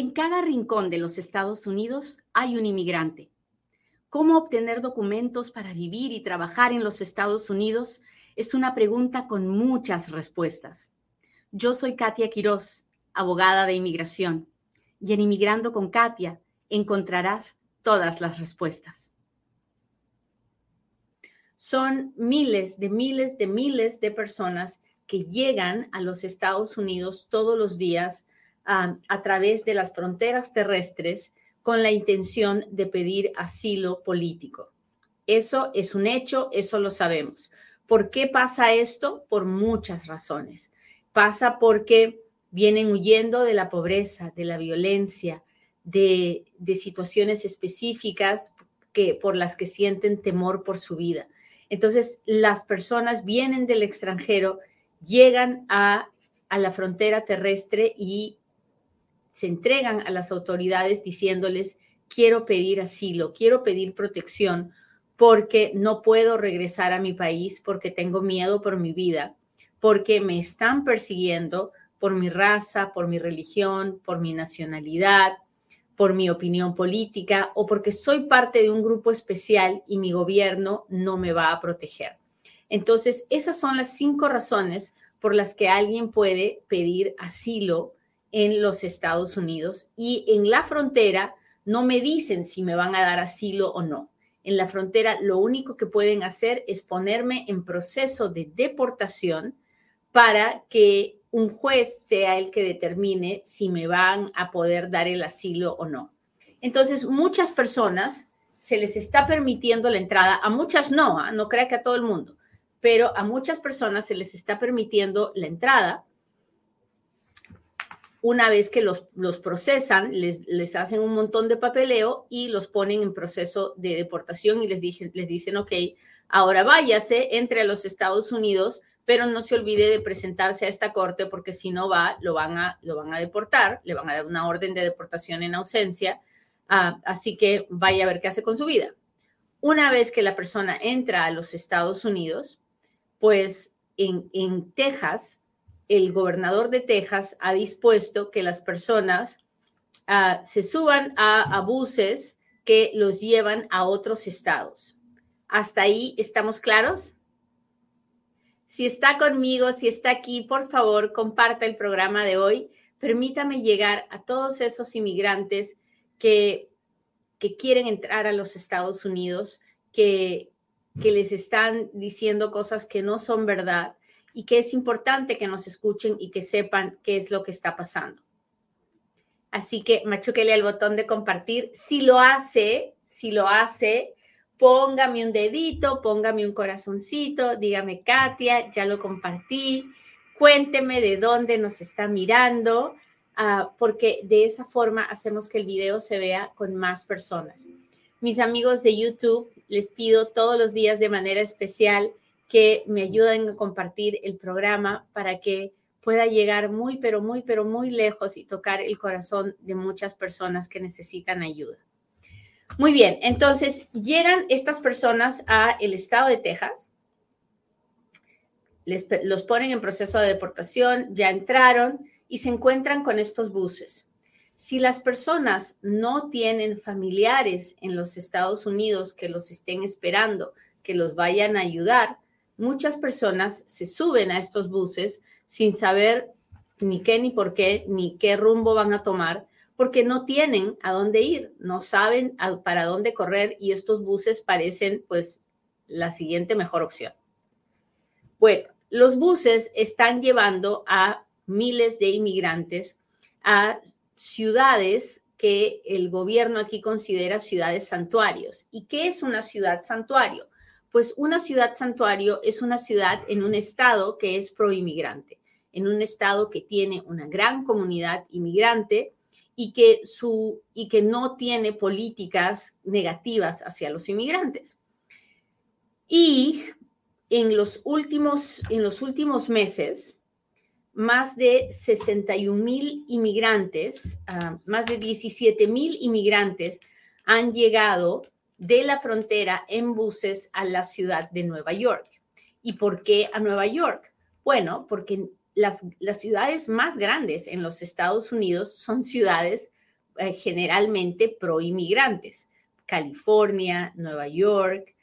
En cada rincón de los Estados Unidos hay un inmigrante. ¿Cómo obtener documentos para vivir y trabajar en los Estados Unidos? Es una pregunta con muchas respuestas. Yo soy Katia Quiroz, abogada de inmigración, y en Inmigrando con Katia encontrarás todas las respuestas. Son miles de miles de miles de personas que llegan a los Estados Unidos todos los días a través de las fronteras terrestres con la intención de pedir asilo político. Eso es un hecho, eso lo sabemos. ¿Por qué pasa esto? Por muchas razones. Pasa porque vienen huyendo de la pobreza, de la violencia, de, de situaciones específicas que, por las que sienten temor por su vida. Entonces, las personas vienen del extranjero, llegan a, a la frontera terrestre y se entregan a las autoridades diciéndoles, quiero pedir asilo, quiero pedir protección porque no puedo regresar a mi país, porque tengo miedo por mi vida, porque me están persiguiendo por mi raza, por mi religión, por mi nacionalidad, por mi opinión política o porque soy parte de un grupo especial y mi gobierno no me va a proteger. Entonces, esas son las cinco razones por las que alguien puede pedir asilo en los Estados Unidos y en la frontera no me dicen si me van a dar asilo o no. En la frontera lo único que pueden hacer es ponerme en proceso de deportación para que un juez sea el que determine si me van a poder dar el asilo o no. Entonces, muchas personas se les está permitiendo la entrada, a muchas no, ¿ah? no crea que a todo el mundo, pero a muchas personas se les está permitiendo la entrada una vez que los, los procesan, les, les, hacen un montón de papeleo y los ponen en proceso de deportación y les, dicen, les dicen, ok, ahora váyase, entre a los Estados Unidos, pero no se olvide de presentarse a esta corte porque si no va, lo van a, lo van a deportar, le van a dar una orden de deportación en ausencia, uh, así que vaya a ver qué hace con su vida. Una vez que la persona entra a los Estados Unidos, pues en, en Texas el gobernador de Texas ha dispuesto que las personas uh, se suban a, buses que los llevan a otros estados. ¿Hasta ahí estamos claros? Si está conmigo, si está aquí, por favor, comparta el programa de hoy. Permítame llegar a todos esos inmigrantes que, que quieren entrar a los Estados Unidos, que, que les están diciendo cosas que no son verdad, y que es importante que nos escuchen y que sepan qué es lo que está pasando. Así que machuquele al botón de compartir. Si lo hace, si lo hace, póngame un dedito, póngame un corazoncito, dígame, Katia, ya lo compartí, cuénteme de dónde nos está mirando, uh, porque de esa forma hacemos que el video se vea con más personas. Mis amigos de YouTube, les pido todos los días de manera especial que me ayuden a compartir el programa para que pueda llegar muy, pero muy, pero muy lejos y tocar el corazón de muchas personas que necesitan ayuda. Muy bien, entonces llegan estas personas a el estado de Texas, les, los ponen en proceso de deportación, ya entraron y se encuentran con estos buses. Si las personas no tienen familiares en los Estados Unidos que los estén esperando, que los vayan a ayudar, muchas personas se suben a estos buses sin saber ni qué, ni por qué, ni qué rumbo van a tomar, porque no tienen a dónde ir, no saben para dónde correr y estos buses parecen pues la siguiente mejor opción. Bueno, los buses están llevando a miles de inmigrantes a ciudades que el gobierno aquí considera ciudades santuarios. ¿Y qué es una ciudad santuario? Pues una ciudad santuario es una ciudad en un estado que es proinmigrante, en un estado que tiene una gran comunidad inmigrante y que, su, y que no tiene políticas negativas hacia los inmigrantes. Y en los últimos, en los últimos meses, más de 61 mil inmigrantes, uh, más de 17 mil inmigrantes han llegado de la frontera en buses a la ciudad de Nueva York. ¿Y por qué a Nueva York? Bueno, porque las, las ciudades más grandes en los Estados Unidos son ciudades eh, generalmente pro inmigrantes. California, Nueva York,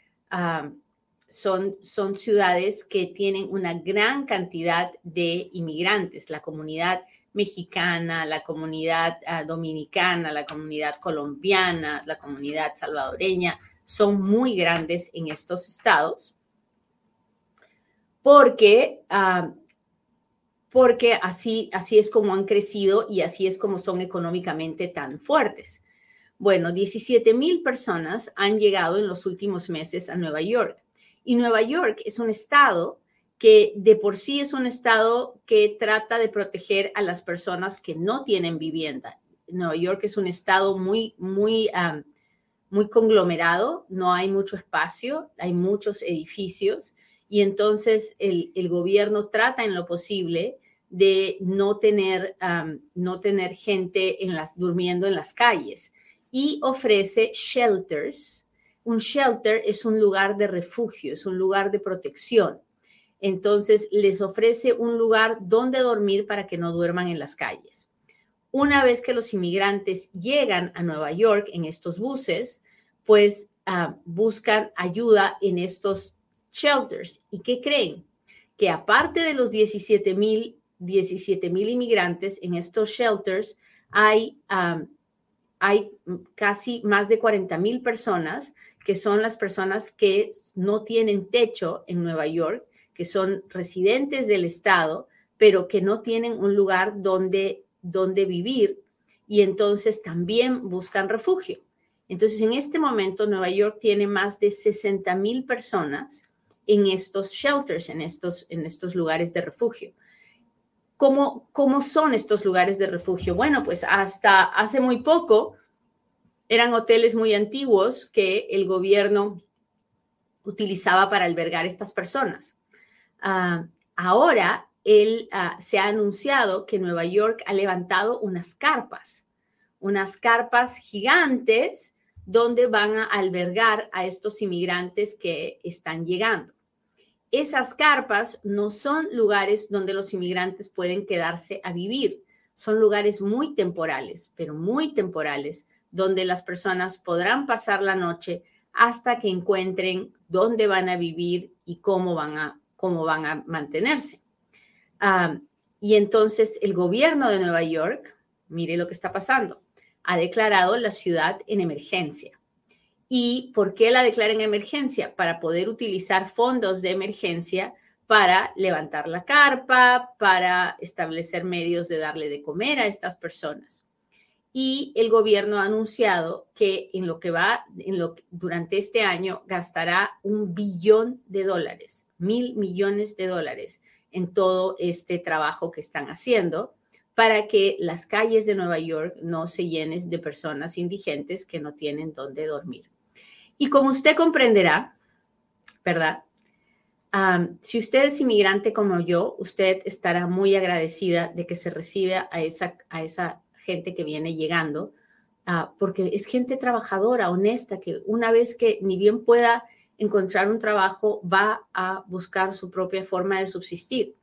son, son ciudades que tienen una gran cantidad de inmigrantes. La comunidad mexicana, la comunidad ah, dominicana, la comunidad colombiana, la comunidad salvadoreña, son muy grandes en estos estados porque, ah, porque así, así es como han crecido y así es como son económicamente tan fuertes. Bueno, 17 mil personas han llegado en los últimos meses a Nueva York. Y Nueva York es un estado que de por sí es un estado que trata de proteger a las personas que no tienen vivienda. Nueva York es un estado muy, muy, muy conglomerado, no hay mucho espacio, hay muchos edificios y entonces el, gobierno trata en lo posible de no tener, no tener gente durmiendo en las calles y ofrece shelters. Un shelter es un lugar de refugio, es un lugar de protección. Entonces les ofrece un lugar donde dormir para que no duerman en las calles. Una vez que los inmigrantes llegan a Nueva York en estos buses, pues ah, buscan ayuda en estos shelters. ¿Y qué creen? Que aparte de los 17 mil 17 mil inmigrantes en estos shelters, hay ah, hay casi más de 40 mil personas que son las personas que no tienen techo en Nueva York, que son residentes del estado, pero que no tienen un lugar donde, donde vivir y entonces también buscan refugio. Entonces, en este momento, Nueva York tiene más de 60 mil personas en estos shelters, en estos, en estos lugares de refugio. ¿Cómo, ¿Cómo son estos lugares de refugio? Bueno, pues hasta hace muy poco eran hoteles muy antiguos que el gobierno utilizaba para albergar estas personas. Ah, ahora él, ah, se ha anunciado que Nueva York ha levantado unas carpas, unas carpas gigantes donde van a albergar a estos inmigrantes que están llegando. Esas carpas no son lugares donde los inmigrantes pueden quedarse a vivir, son lugares muy temporales, pero muy temporales, donde las personas podrán pasar la noche hasta que encuentren dónde van a vivir y cómo van a, cómo van a mantenerse. Ah, y entonces el gobierno de Nueva York, mire lo que está pasando, ha declarado la ciudad en emergencia. ¿Y por qué la declara en emergencia? Para poder utilizar fondos de emergencia para levantar la carpa, para establecer medios de darle de comer a estas personas. Y el gobierno ha anunciado que en lo que va, en lo, durante este año, gastará un billón de dólares, mil millones de dólares en todo este trabajo que están haciendo para que las calles de Nueva York no se llenen de personas indigentes que no tienen dónde dormir. Y como usted comprenderá, ¿verdad? si usted es inmigrante como yo, usted estará muy agradecida de que se reciba a esa, a esa gente que viene llegando, ah, porque es gente trabajadora, honesta, que una vez que ni bien pueda encontrar un trabajo, va a buscar su propia forma de subsistir.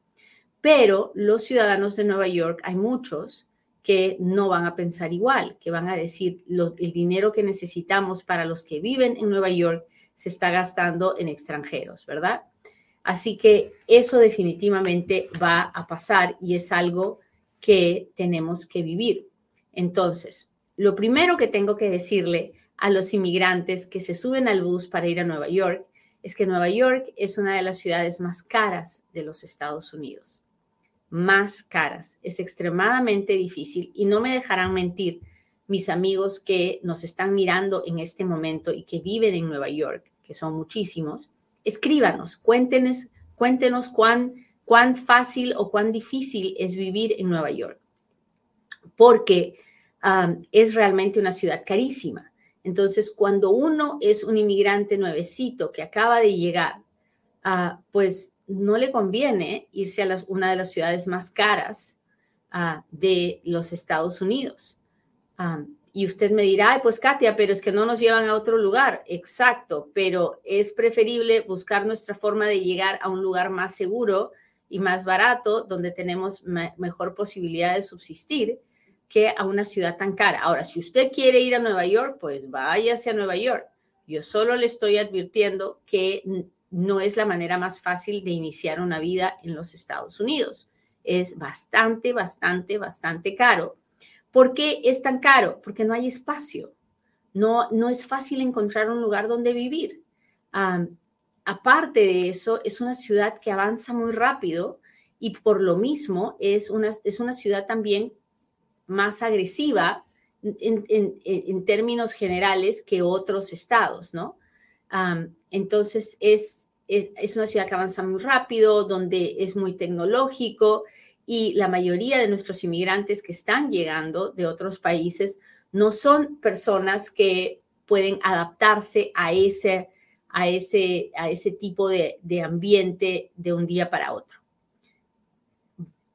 Pero los ciudadanos de Nueva York, hay muchos que no van a pensar igual, que van a decir, el dinero que necesitamos para los que viven en Nueva York se está gastando en extranjeros, ¿verdad? Así que eso definitivamente va a pasar y es algo que tenemos que vivir. Entonces, lo primero que tengo que decirle a los inmigrantes que se suben al bus para ir a Nueva York es que Nueva York es una de las ciudades más caras de los Estados Unidos más caras. Es extremadamente difícil y no me dejarán mentir mis amigos que nos están mirando en este momento y que viven en Nueva York, que son muchísimos. Escríbanos, cuéntenos, cuéntenos cuán, cuán fácil o cuán difícil es vivir en Nueva York, porque es realmente una ciudad carísima. Entonces, cuando uno es un inmigrante nuevecito que acaba de llegar, uh, pues no le conviene irse a una de las ciudades más caras ah, de los Estados Unidos. Ah, y usted me dirá, pues Katia, pero es que no nos llevan a otro lugar. Exacto, pero es preferible buscar nuestra forma de llegar a un lugar más seguro y más barato, donde tenemos mejor posibilidad de subsistir, a una ciudad tan cara. Ahora, si usted quiere ir a Nueva York, pues váyase a Nueva York. Yo solo le estoy advirtiendo que no es la manera más fácil de iniciar una vida en los Estados Unidos. Es bastante, bastante, bastante caro. ¿Por qué es tan caro? Porque no hay espacio. No, no es fácil encontrar un lugar donde vivir. aparte de eso, es una ciudad que avanza muy rápido y por lo mismo es una, es una ciudad también más agresiva en, términos generales que otros estados, ¿no? entonces, es, es, una ciudad que avanza muy rápido, donde es muy tecnológico y la mayoría de nuestros inmigrantes que están llegando de otros países no son personas que pueden adaptarse a ese, a ese, a ese tipo de, de ambiente de un día para otro.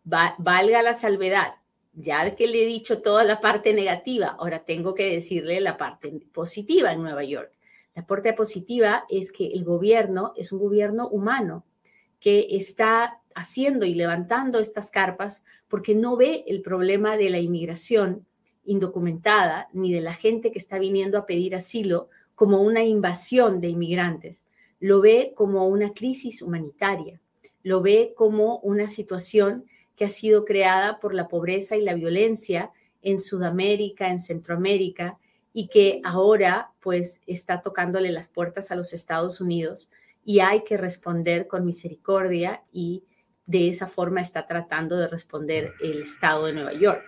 valga la salvedad, ya que le he dicho toda la parte negativa, ahora tengo que decirle la parte positiva en Nueva York. La parte positiva es que el gobierno es un gobierno humano que está haciendo y levantando estas carpas porque no ve el problema de la inmigración indocumentada ni de la gente que está viniendo a pedir asilo como una invasión de inmigrantes. Lo ve como una crisis humanitaria, lo ve como una situación que ha sido creada por la pobreza y la violencia en Sudamérica, en Centroamérica, y que ahora pues está tocándole las puertas a los Estados Unidos y hay que responder con misericordia y de esa forma está tratando de responder el Estado de Nueva York.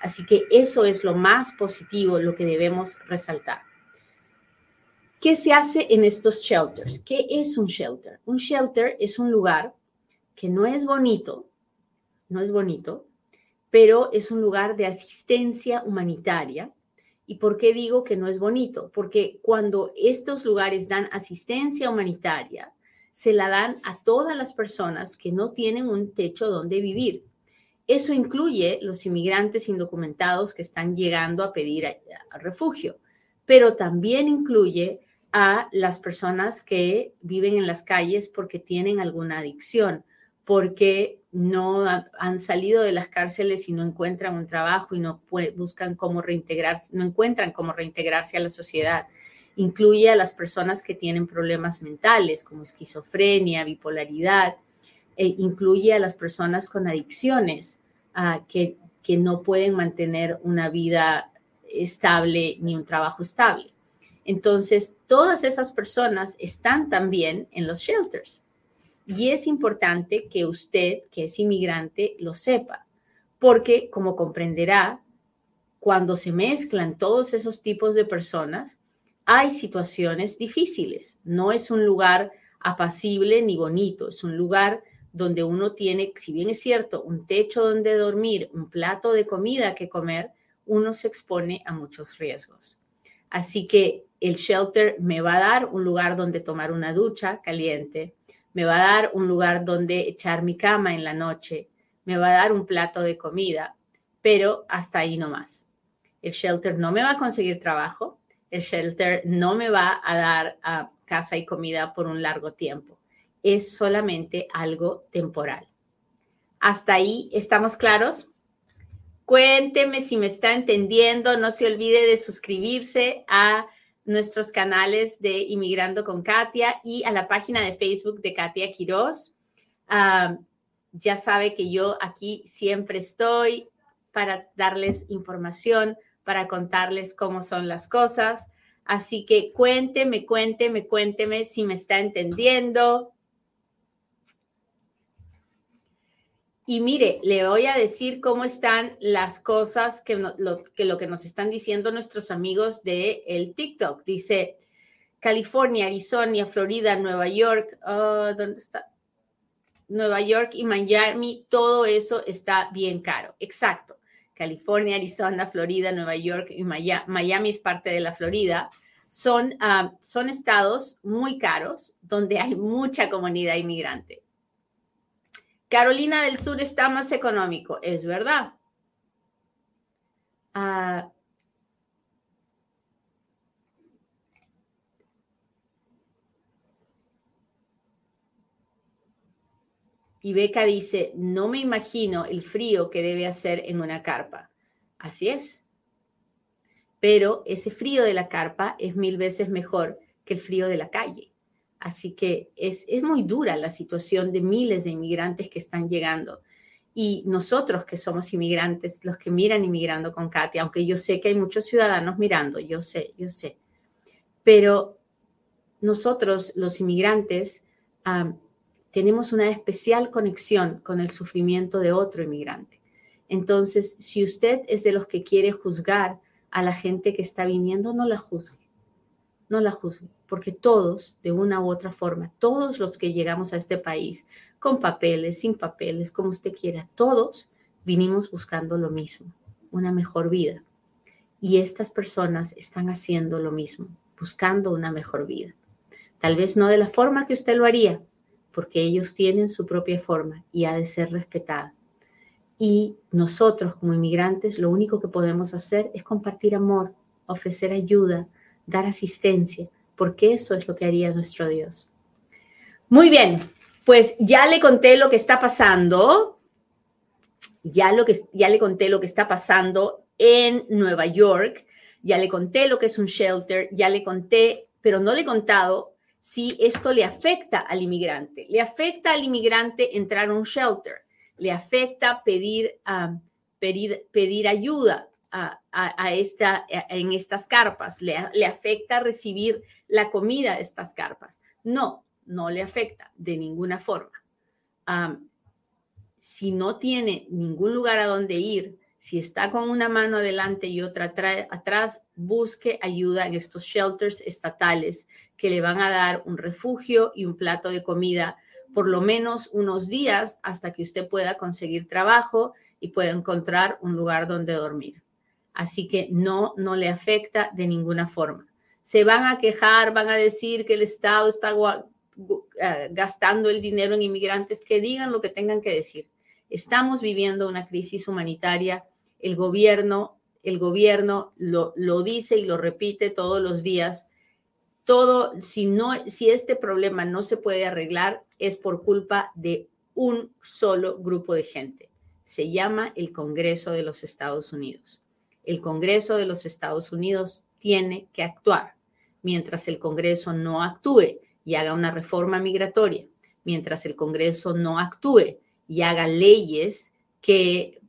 Así que eso es lo más positivo, lo que debemos resaltar. ¿Qué se hace en estos shelters? ¿Qué es un shelter? Un shelter es un lugar que no es bonito, no es bonito, pero es un lugar de asistencia humanitaria. ¿Y por qué digo que no es bonito? Porque cuando estos lugares dan asistencia humanitaria, se la dan a todas las personas que no tienen un techo donde vivir. Eso incluye los inmigrantes indocumentados que están llegando a pedir refugio, pero también incluye a las personas que viven en las calles porque tienen alguna adicción, porque no han salido de las cárceles y no encuentran un trabajo y no buscan cómo reintegrarse, no encuentran cómo reintegrarse a la sociedad. Incluye a las personas que tienen problemas mentales como esquizofrenia, bipolaridad, e incluye a las personas con adicciones que, que no pueden mantener una vida estable ni un trabajo estable. Entonces, todas esas personas están también en los shelters. Y es importante que usted, que es inmigrante, lo sepa, porque como comprenderá, cuando se mezclan todos esos tipos de personas, hay situaciones difíciles. No es un lugar apacible ni bonito, es un lugar donde uno tiene, si bien es cierto, un techo donde dormir, un plato de comida que comer, uno se expone a muchos riesgos. Así que el shelter me va a dar un lugar donde tomar una ducha caliente, me va a dar un lugar donde echar mi cama en la noche, me va a dar un plato de comida, pero hasta ahí no más. El shelter no me va a conseguir trabajo, el shelter no me va a dar casa y comida por un largo tiempo. Es solamente algo temporal. ¿Hasta ahí estamos claros? Cuénteme si me está entendiendo. No se olvide de suscribirse a nuestros canales de Inmigrando con Katia y a la página de Facebook de Katia Quiroz. ya sabe que yo aquí siempre estoy para darles información, para contarles cómo son las cosas. Así que cuénteme, cuénteme, cuénteme si me está entendiendo, Y mire, le voy a decir cómo están las cosas que lo, que lo que nos están diciendo nuestros amigos de el TikTok. Dice California, Arizona, Florida, Nueva York, oh, ¿dónde está? Nueva York y Miami, todo eso está bien caro. Exacto. California, Arizona, Florida, Nueva York y Miami, es parte de la Florida. Son, ah, son estados muy caros donde hay mucha comunidad inmigrante. Carolina del Sur está más económico, es verdad. Ah, y Beca dice, no me imagino el frío que debe hacer en una carpa. Así es. Pero ese frío de la carpa es mil veces mejor que el frío de la calle. Así que es, es muy dura la situación de miles de inmigrantes que están llegando. Y nosotros que somos inmigrantes, los que miran inmigrando con Katia, aunque yo sé que hay muchos ciudadanos mirando, yo sé, yo sé. Pero nosotros, los inmigrantes, tenemos una especial conexión con el sufrimiento de otro inmigrante. Entonces, si usted es de los que quiere juzgar a la gente que está viniendo, no la juzgue. No la juzgue, porque todos, de una u otra forma, todos los que llegamos a este país, con papeles, sin papeles, como usted quiera, todos vinimos buscando lo mismo, una mejor vida. Y estas personas están haciendo lo mismo, buscando una mejor vida. Tal vez no de la forma que usted lo haría, porque ellos tienen su propia forma y ha de ser respetada. Y nosotros como inmigrantes lo único que podemos hacer es compartir amor, ofrecer ayuda, dar asistencia, porque eso es lo que haría nuestro Dios. Muy bien, pues ya le conté lo que está pasando, ya, lo que, ya le conté lo que está pasando en Nueva York, ya le conté lo que es un shelter, ya le conté, pero no le he contado si esto le afecta al inmigrante. Le afecta al inmigrante entrar a un shelter, le afecta pedir, pedir, pedir ayuda a, esta, en estas carpas, le, le afecta recibir la comida de estas carpas. No, no le afecta de ninguna forma. Si no tiene ningún lugar a donde ir, si está con una mano adelante y otra atrás, busque ayuda en estos shelters estatales que le van a dar un refugio y un plato de comida por lo menos unos días hasta que usted pueda conseguir trabajo y pueda encontrar un lugar donde dormir. Así que no, no le afecta de ninguna forma. Se van a quejar, van a decir que el Estado está eh, gastando el dinero en inmigrantes, que digan lo que tengan que decir. Estamos viviendo una crisis humanitaria. El gobierno, el gobierno lo, lo dice y lo repite todos los días. Todo, si no, si este problema no se puede arreglar, es por culpa de un solo grupo de gente. Se llama el Congreso de los Estados Unidos. El Congreso de los Estados Unidos tiene que actuar. Mientras el Congreso no actúe y haga una reforma migratoria, mientras el Congreso no actúe y haga leyes que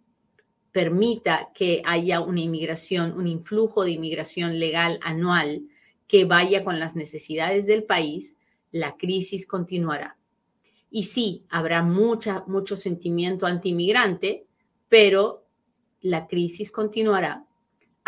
permita que haya una inmigración, un influjo de inmigración legal anual que vaya con las necesidades del país, la crisis continuará. Y sí, habrá mucho sentimiento anti-inmigrante, pero la crisis continuará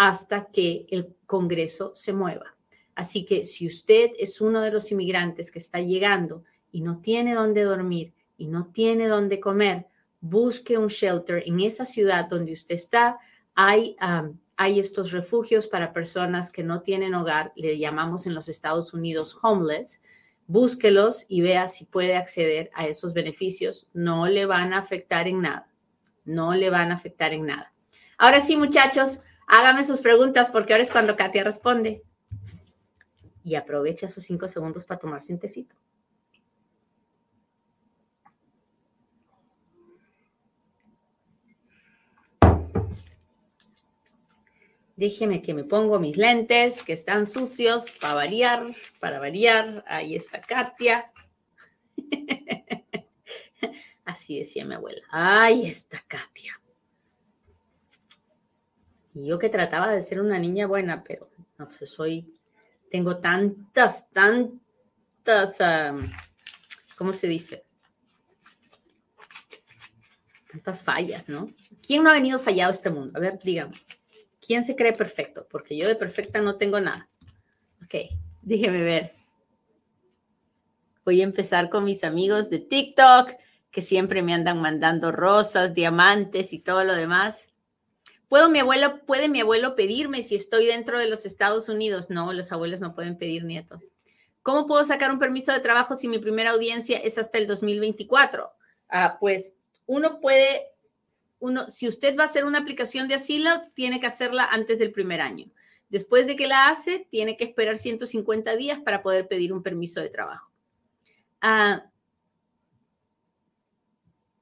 hasta que el Congreso se mueva. Así que si usted es uno de los inmigrantes que está llegando y no tiene dónde dormir, y no tiene dónde comer, busque un shelter en esa ciudad donde usted está. Hay, hay estos refugios para personas que no tienen hogar, le llamamos en los Estados Unidos homeless. Búsquelos y vea si puede acceder a esos beneficios. No le van a afectar en nada. No le van a afectar en nada. Ahora sí, muchachos, hágame sus preguntas porque ahora es cuando Katia responde. Y aprovecha esos cinco segundos para tomarse un tecito. Déjeme que me pongo mis lentes, que están sucios, para variar, para variar. Ahí está Katia. Así decía mi abuela. Ahí está Katia. Y yo que trataba de ser una niña buena, pero no, pues soy, tengo tantas, tantas, ¿cómo se dice? Tantas fallas, ¿no? ¿Quién no ha venido fallado a este mundo? A ver, dígame. ¿Quién se cree perfecto? Porque yo de perfecta no tengo nada. Ok, déjeme ver. Voy a empezar con mis amigos de TikTok, que siempre me andan mandando rosas, diamantes y todo lo demás. ¿Puedo mi abuelo, ¿Puede mi abuelo pedirme si estoy dentro de los Estados Unidos? No, los abuelos no pueden pedir nietos. ¿Cómo puedo sacar un permiso de trabajo si mi primera audiencia es hasta el 2024? Ah, pues uno puede uno, si usted va a hacer una aplicación de asilo, tiene que hacerla antes del primer año. Después de que la hace, tiene que esperar 150 días para poder pedir un permiso de trabajo. Ah,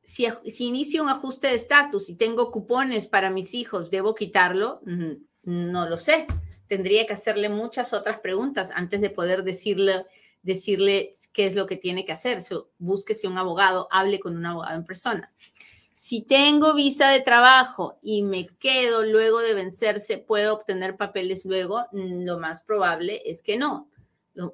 si, si inicio un ajuste de estatus y tengo cupones para mis hijos, ¿debo quitarlo? No lo sé. Tendría que hacerle muchas otras preguntas antes de poder decirle, decirle qué es lo que tiene que hacer. búsquese un abogado, hable con un abogado en persona. Si tengo visa de trabajo y me quedo luego de vencerse, ¿puedo obtener papeles luego? Lo más probable es que no.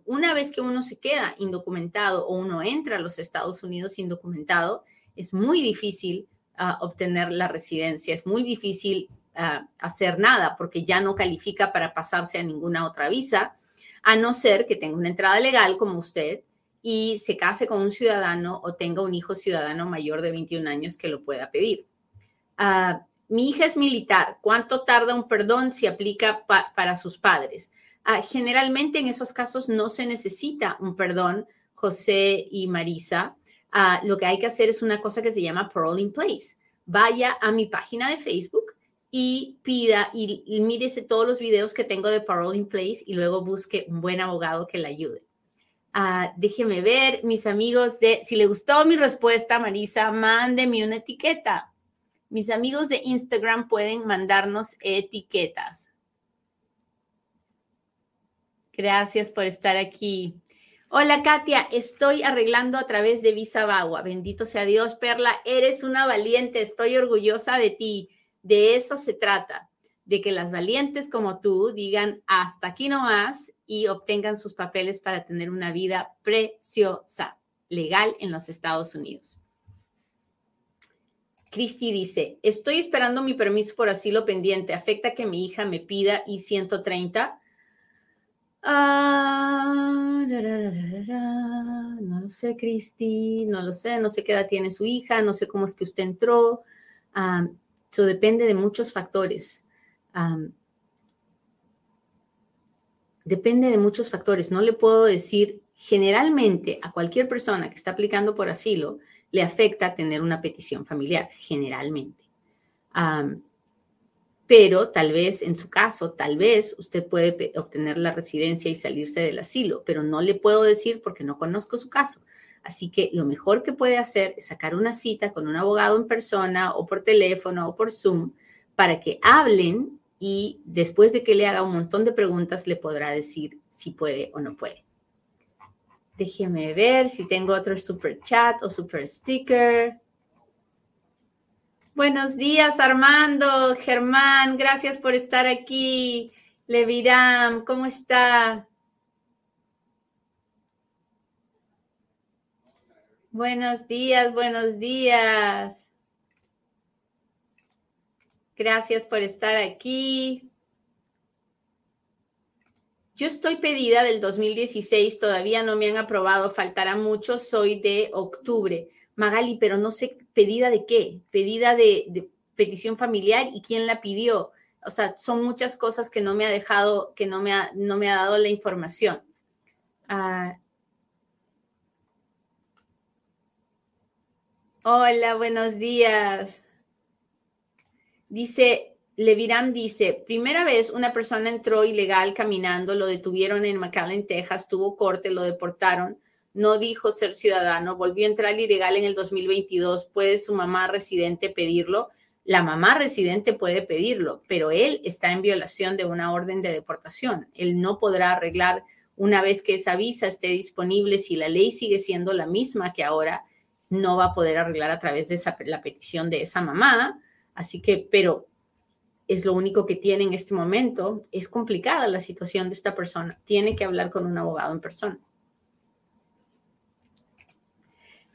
Una vez que uno se queda indocumentado o uno entra a los Estados Unidos indocumentado, es muy difícil ah, obtener la residencia, es muy difícil ah, hacer nada porque ya no califica para pasarse a ninguna otra visa, a no ser que tenga una entrada legal como usted y se case con un ciudadano o tenga un hijo ciudadano mayor de 21 años que lo pueda pedir. Ah, mi hija es militar. ¿Cuánto tarda un perdón si aplica para sus padres? generalmente en esos casos no se necesita un perdón, José y Marisa. Ah, lo que hay que hacer es una cosa que se llama parole in place. Vaya a mi página de Facebook y pida y, mírese todos los videos que tengo de parole in place y luego busque un buen abogado que le ayude. Uh, déjeme ver, mis amigos de, si le gustó mi respuesta, Marisa, mándeme una etiqueta. Mis amigos de Instagram pueden mandarnos etiquetas. Gracias por estar aquí. Hola Katia, estoy arreglando a través de Visa Bagua. Bendito sea Dios, Perla, eres una valiente, estoy orgullosa de ti. De eso se trata, de que las valientes como tú digan hasta aquí no más y obtengan sus papeles para tener una vida preciosa, legal en los Estados Unidos. Cristi dice, estoy esperando mi permiso por asilo pendiente. ¿Afecta que mi hija me pida I-130? Ah, no lo sé, Cristi, no lo sé, no sé qué edad tiene su hija, no sé cómo es que usted entró. Eso depende de muchos factores. depende de muchos factores. No le puedo decir, generalmente a cualquier persona que está aplicando por asilo le afecta tener una petición familiar, generalmente pero tal vez en su caso, tal vez usted puede obtener la residencia y salirse del asilo, pero no le puedo decir porque no conozco su caso. Así que lo mejor que puede hacer es sacar una cita con un abogado en persona o por teléfono o por Zoom para que hablen y después de que le haga un montón de preguntas le podrá decir si puede o no puede. Déjeme ver si tengo otro super chat o super sticker. Buenos días, Armando, Germán, gracias por estar aquí. Leviram, ¿cómo está? Buenos días, buenos días. Gracias por estar aquí. Yo estoy pedida del 2016, todavía no me han aprobado, faltará mucho, soy de octubre. Magali, pero no sé pedida de qué, pedida de, petición familiar y quién la pidió. O sea, son muchas cosas que no me ha dejado, que no me ha, no me ha dado la información. Ah. Hola, buenos días. Dice, Leviram dice, primera vez una persona entró ilegal caminando, lo detuvieron en McAllen, Texas, tuvo corte, lo deportaron no dijo ser ciudadano, volvió a entrar ilegal en el 2022, ¿puede su mamá residente pedirlo? La mamá residente puede pedirlo, pero él está en violación de una orden de deportación. Él no podrá arreglar una vez que esa visa esté disponible, si la ley sigue siendo la misma que ahora, no va a poder arreglar a través de esa, la petición de esa mamá. Así que, pero es lo único que tiene en este momento. Es complicada la situación de esta persona. Tiene que hablar con un abogado en persona.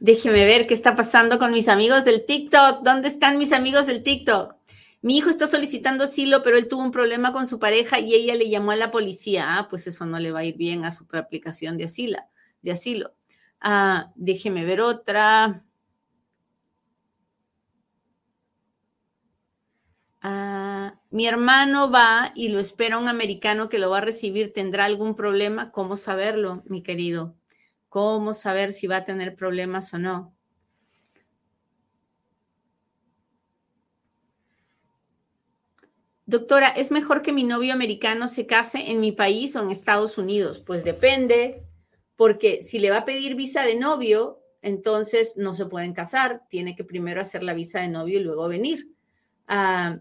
Déjeme ver qué está pasando con mis amigos del TikTok. ¿Dónde están mis amigos del TikTok? Mi hijo está solicitando asilo, pero él tuvo un problema con su pareja y ella le llamó a la policía. Ah, pues eso no le va a ir bien a su aplicación de asilo. De asilo. Ah, déjeme ver otra. Ah, mi hermano va y lo espera un americano que lo va a recibir. ¿Tendrá algún problema? ¿Cómo saberlo, mi querido? ¿Cómo saber si va a tener problemas o no? Doctora, ¿es mejor que mi novio americano se case en mi país o en Estados Unidos? Pues depende, porque si le va a pedir visa de novio, entonces no se pueden casar, tiene que primero hacer la visa de novio y luego venir. Ah,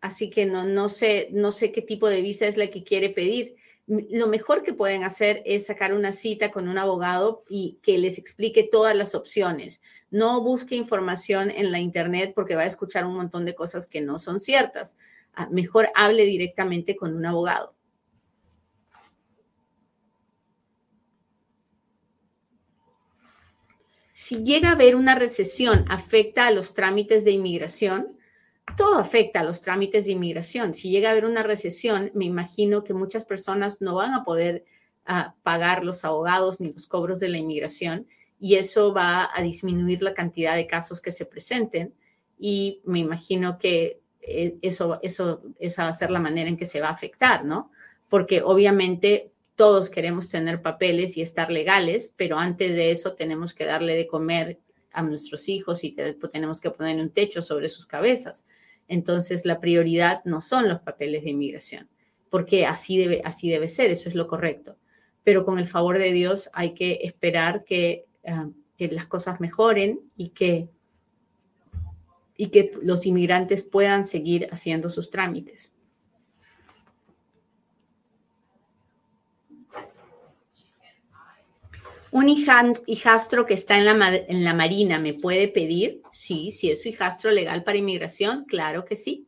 así que no, no, sé, no sé qué tipo de visa es la que quiere pedir. Lo mejor que pueden hacer es sacar una cita con un abogado y que les explique todas las opciones. No busque información en la internet porque va a escuchar un montón de cosas que no son ciertas. Ah, mejor hable directamente con un abogado. Si llega a haber una recesión, afecta a los trámites de inmigración. Todo afecta a los trámites de inmigración. Si llega a haber una recesión, me imagino que muchas personas no van a poder ah, pagar los abogados ni los cobros de la inmigración y eso va a disminuir la cantidad de casos que se presenten y me imagino que eh, eso, eso, esa va a ser la manera en que se va a afectar, ¿no? Porque obviamente todos queremos tener papeles y estar legales, pero antes de eso tenemos que darle de comer a nuestros hijos y tenemos que poner un techo sobre sus cabezas. Entonces, la prioridad no son los papeles de inmigración, porque así debe, así debe ser, eso es lo correcto. Pero con el favor de Dios hay que esperar que, ah, las cosas mejoren y que, y que los inmigrantes puedan seguir haciendo sus trámites. Un hijastro que está en la, Marina me puede pedir, sí, si es su hijastro legal para inmigración, claro que sí.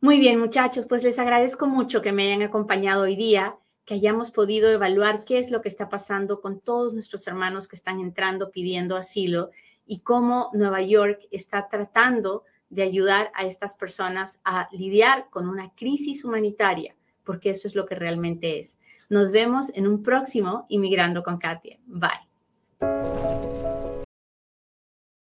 Muy bien, muchachos, pues les agradezco mucho que me hayan acompañado hoy día, que hayamos podido evaluar qué es lo que está pasando con todos nuestros hermanos que están entrando pidiendo asilo y cómo Nueva York está tratando de ayudar a estas personas a lidiar con una crisis humanitaria, porque eso es lo que realmente es. Nos vemos en un próximo Inmigrando con Katia. Bye.